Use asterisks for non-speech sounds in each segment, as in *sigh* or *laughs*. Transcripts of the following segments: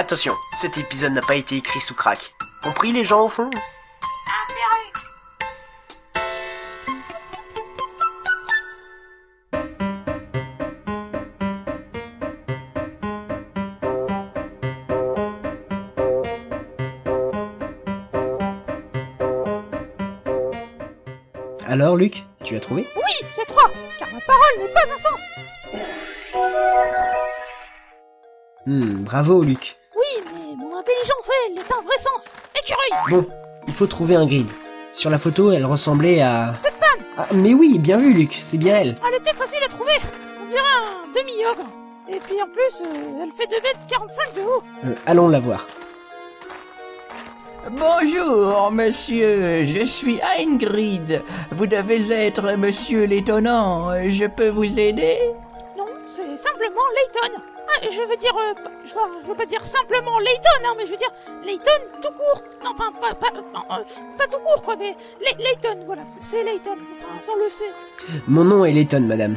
Attention, cet épisode n'a pas été écrit sous crack. Compris les gens au fond Alors Luc, tu l'as trouvé? Oui, c'est 3, car ma parole n'est pas un sens. Hmm, bravo Luc. Oui, mais mon intelligence, elle, est un vrai sens. Écureuil Bon, il faut trouver un grid. Sur la photo, elle ressemblait à... Cette femme Ah, mais oui, bien vu Luc, c'est bien elle. Elle était facile à trouver. On dirait un demi-ogre. Et puis en plus, euh, elle fait 2m45 de haut. Euh, allons la voir. Bonjour, monsieur, je suis Ingrid. Vous devez être monsieur l'étonnant. Je peux vous aider? Non, c'est simplement Layton. Ah, je veux dire, euh, je, veux, je veux pas dire simplement Layton, hein, mais je veux dire Layton tout court. Non, enfin, pas, pas, non, euh, pas tout court, quoi, mais Lay- Layton, voilà, c'est- Layton. Enfin, sans le sait. Mon nom est Letton, madame.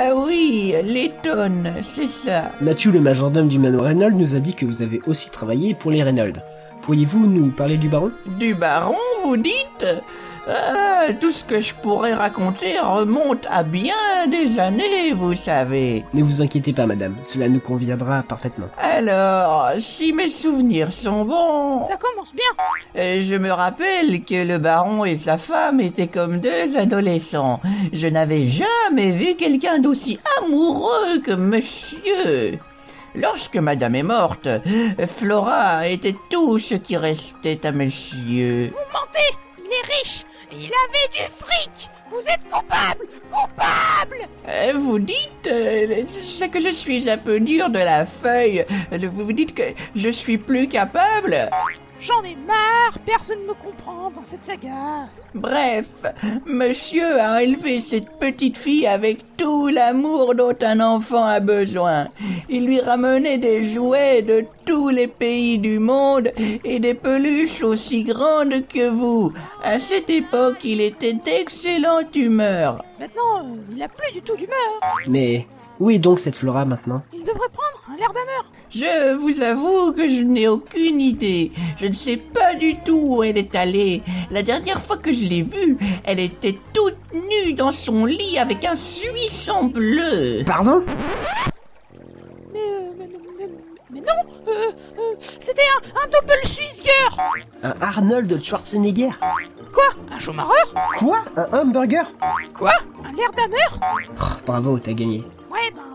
Ah oui, l'étonne, c'est ça. Mathieu, le majordome du manoir Reynolds, nous a dit que vous avez aussi travaillé pour les Reynolds. Pourriez-vous nous parler du baron? Du baron, vous dites? Ah, Tout ce que je pourrais raconter remonte à bien des années, vous savez. Ne vous inquiétez pas, madame, cela nous conviendra parfaitement. Alors, si mes souvenirs sont bons, Ça commence bien. Euh, Je me rappelle que le baron et sa femme étaient comme deux adolescents. Je n'avais jamais vu quelqu'un d'aussi amoureux que monsieur. Lorsque madame est morte, Flora était tout ce qui restait à monsieur. Vous mentez Il est riche Il avait du fric Vous êtes coupable Coupable Euh, Vous dites, euh, c'est que je suis un peu dur de la feuille. Vous vous dites que je suis plus capable. J'en ai marre Personne ne me comprend dans cette saga. Bref, monsieur a élevé cette petite fille avec tout l'amour dont un enfant a besoin. Il lui ramenait des jouets de tous les pays du monde et des peluches aussi grandes que vous. À cette époque, il était d'excellente humeur. Maintenant, euh, il a plus du tout d'humeur. Mais où est donc cette Flora maintenant? Il devrait prendre un l'air d'ameur. Je vous avoue que je n'ai aucune idée. Je ne sais pas du tout où elle est allée. La dernière fois que je l'ai vue, elle était toute nue dans son lit avec un suisson bleu. Pardon? Mais, euh, mais, mais- mais non euh, euh, C'était un, un doppelsuisger Un Arnold Schwarzenegger? Quoi? Un chômareur Quoi? Un hamburger? Quoi? Un l'air d'ameur Oh, Bravo, t'as gagné.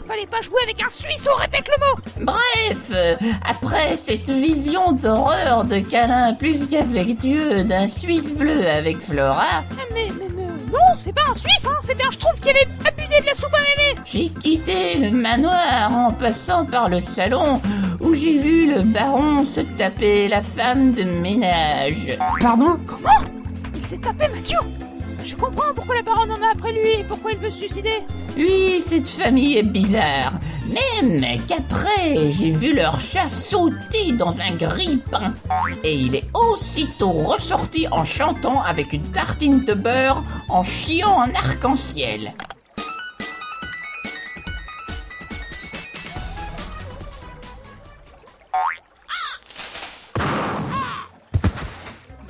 Fallait pas jouer avec un Suisse, on répète le mot. Bref, euh, après cette vision d'horreur de câlin plus qu'affectueux d'un Suisse bleu avec Flora, Ah, Mais, mais, mais, non, c'est pas un Suisse, hein C'était un Schtroumpf qui avait abusé de la soupe à mémé j'ai quitté le manoir en passant par le salon où j'ai vu le baron se taper la femme de ménage. Pardon? Comment? Il s'est tapé Mathieu Je comprends pourquoi la baronne en a après lui et pourquoi il veut se suicider. Oui, cette famille est bizarre. Même qu'après, j'ai vu leur chat sauter dans un grille-pain. Et il est aussitôt ressorti en chantant avec une tartine de beurre en chiant en arc-en-ciel.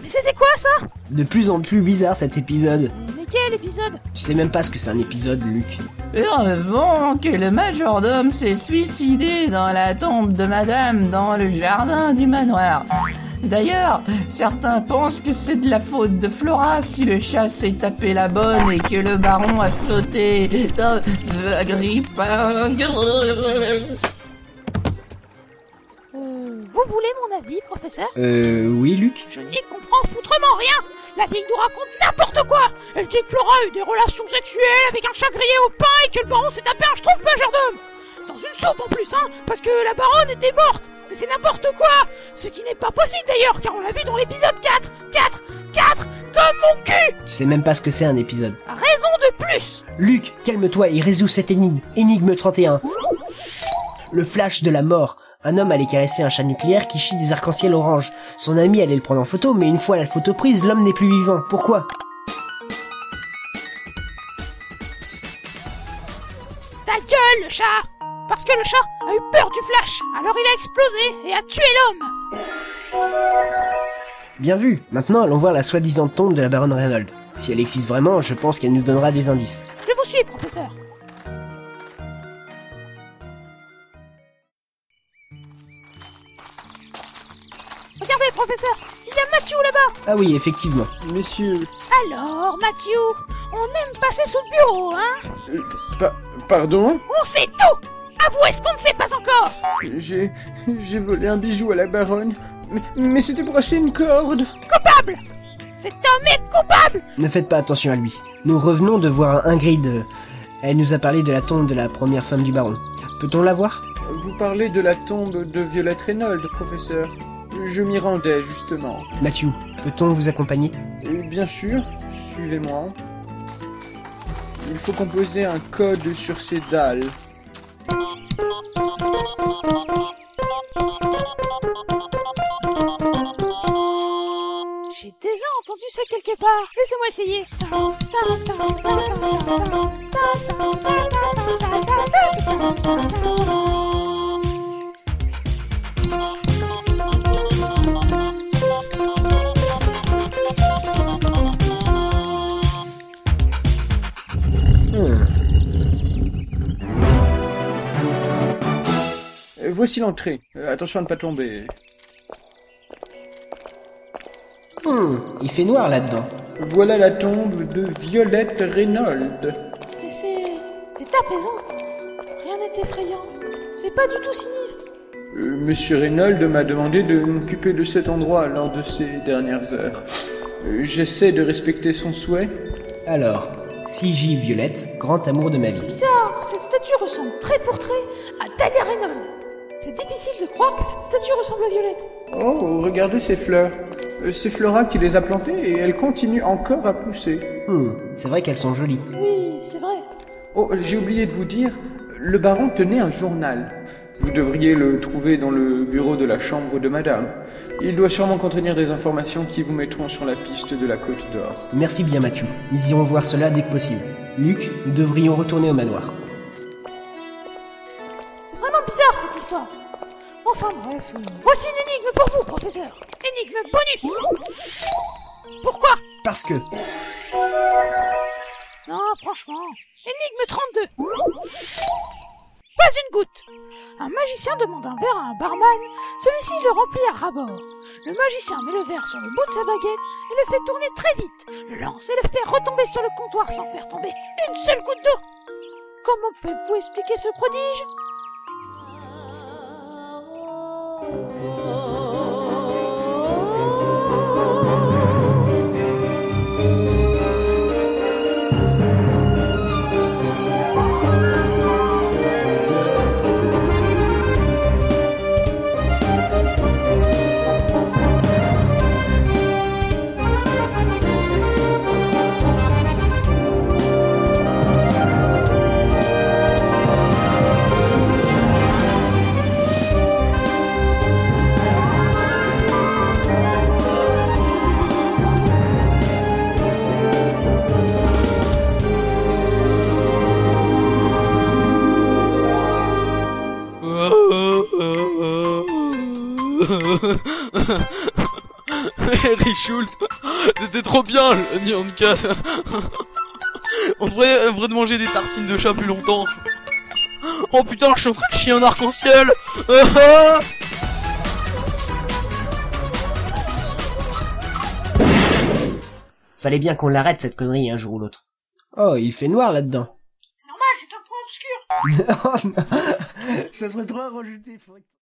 Mais c'était quoi ça? De plus en plus bizarre cet épisode. Mais quel épisode Tu sais même pas ce que c'est un épisode, Luc. Heureusement que le majordome s'est suicidé dans la tombe de madame dans le jardin du manoir. D'ailleurs, certains pensent que c'est de la faute de Flora si le chat s'est tapé la bonne et que le baron a sauté dans sa grippe. Euh, vous voulez mon avis, professeur Euh, oui, Luc Je n'y comprends foutrement rien La vieille nous raconte n'importe quoi. Elle dit que Flora a eu des relations sexuelles avec un chat grillé au pain et que le baron s'est tapé un schtroumpf majordome. Dans une soupe en plus, hein Parce que la baronne était morte. Mais c'est n'importe quoi. Ce qui n'est pas possible d'ailleurs, car on l'a vu dans l'épisode 4 4 4 Comme mon cul. Tu sais même pas ce que c'est un épisode. Raison de plus. Luc, calme-toi et résous cette énigme. Énigme 31. Le flash de la mort. Un homme allait caresser un chat nucléaire qui chie des arcs-en-ciel orange. Son ami allait le prendre en photo, mais une fois la photo prise, l'homme n'est plus vivant. Pourquoi? Ta gueule, le chat Parce que le chat a eu peur du flash, alors il a explosé et a tué l'homme Bien vu. Maintenant, allons voir la soi-disant tombe de la baronne Reynolds. Si elle existe vraiment, je pense qu'elle nous donnera des indices. Je vous suis, professeur. Professeur, il y a Mathieu là-bas. Ah oui, effectivement. Messieurs, Alors, Mathieu, on aime passer sous le bureau, hein euh, pa- pardon? On sait tout Avouez ce qu'on ne sait pas encore J'ai... j'ai volé un bijou à la baronne. Mais, mais c'était pour acheter une corde Coupable Cet homme est coupable Ne faites pas attention à lui. Nous revenons de voir Ingrid. Elle nous a parlé de la tombe de la première femme du baron. Peut-on la voir? Vous parlez de la tombe de Violette Reynolds, professeur. Je m'y rendais, justement. Mathieu, peut-on vous accompagner? Euh, bien sûr, suivez-moi. Il faut composer un code sur ces dalles. J'ai déjà entendu ça quelque part. Laissez-moi essayer. Voici l'entrée. Euh, attention à ne pas tomber. Hmm, il fait noir là-dedans. Voilà la tombe de Violette Reynolds. Mais c'est... c'est apaisant. Rien n'est effrayant. C'est pas du tout sinistre. Euh, Monsieur Reynolds m'a demandé de m'occuper de cet endroit lors de ces dernières heures. Euh, J'essaie de respecter son souhait. Alors, CJ Violette, grand amour de ma vie. Bizarre, cette statue ressemble trait pour trait à Dahlia Reynolds. C'est difficile de croire que cette statue ressemble à Violette. Oh, regardez ces fleurs. Euh, C'est Flora qui les a plantées et elles continuent encore à pousser. Hmm, c'est vrai qu'elles sont jolies. Oui, c'est vrai. Oh, j'ai oublié de vous dire, le baron tenait un journal. Vous devriez le trouver dans le bureau de la chambre de madame. Il doit sûrement contenir des informations qui vous mettront sur la piste de la Côte d'Or. Merci bien Mathieu. Nous irons voir cela dès que possible. Luc, nous devrions retourner au manoir. Enfin bref, euh, voici une énigme pour vous, professeur. Énigme bonus. Pourquoi? Parce que... Non, franchement. Énigme 32. Pas une goutte. Un magicien demande un verre à un barman. Celui-ci le remplit à rabord. Le magicien met le verre sur le bout de sa baguette et le fait tourner très vite. Le lance et le fait retomber sur le comptoir sans faire tomber une seule goutte d'eau. Comment pouvez-vous expliquer ce prodige? *laughs* Richoult, c'était trop bien le de casse. On devrait, manger des tartines de chat plus longtemps. Oh putain, je suis en train de chier un arc-en-ciel. *laughs* Fallait bien qu'on l'arrête cette connerie un jour ou l'autre. Oh, il fait noir là-dedans. C'est normal, c'est un point obscur. *laughs* Oh non, Ça serait trop à rajouter. faudrait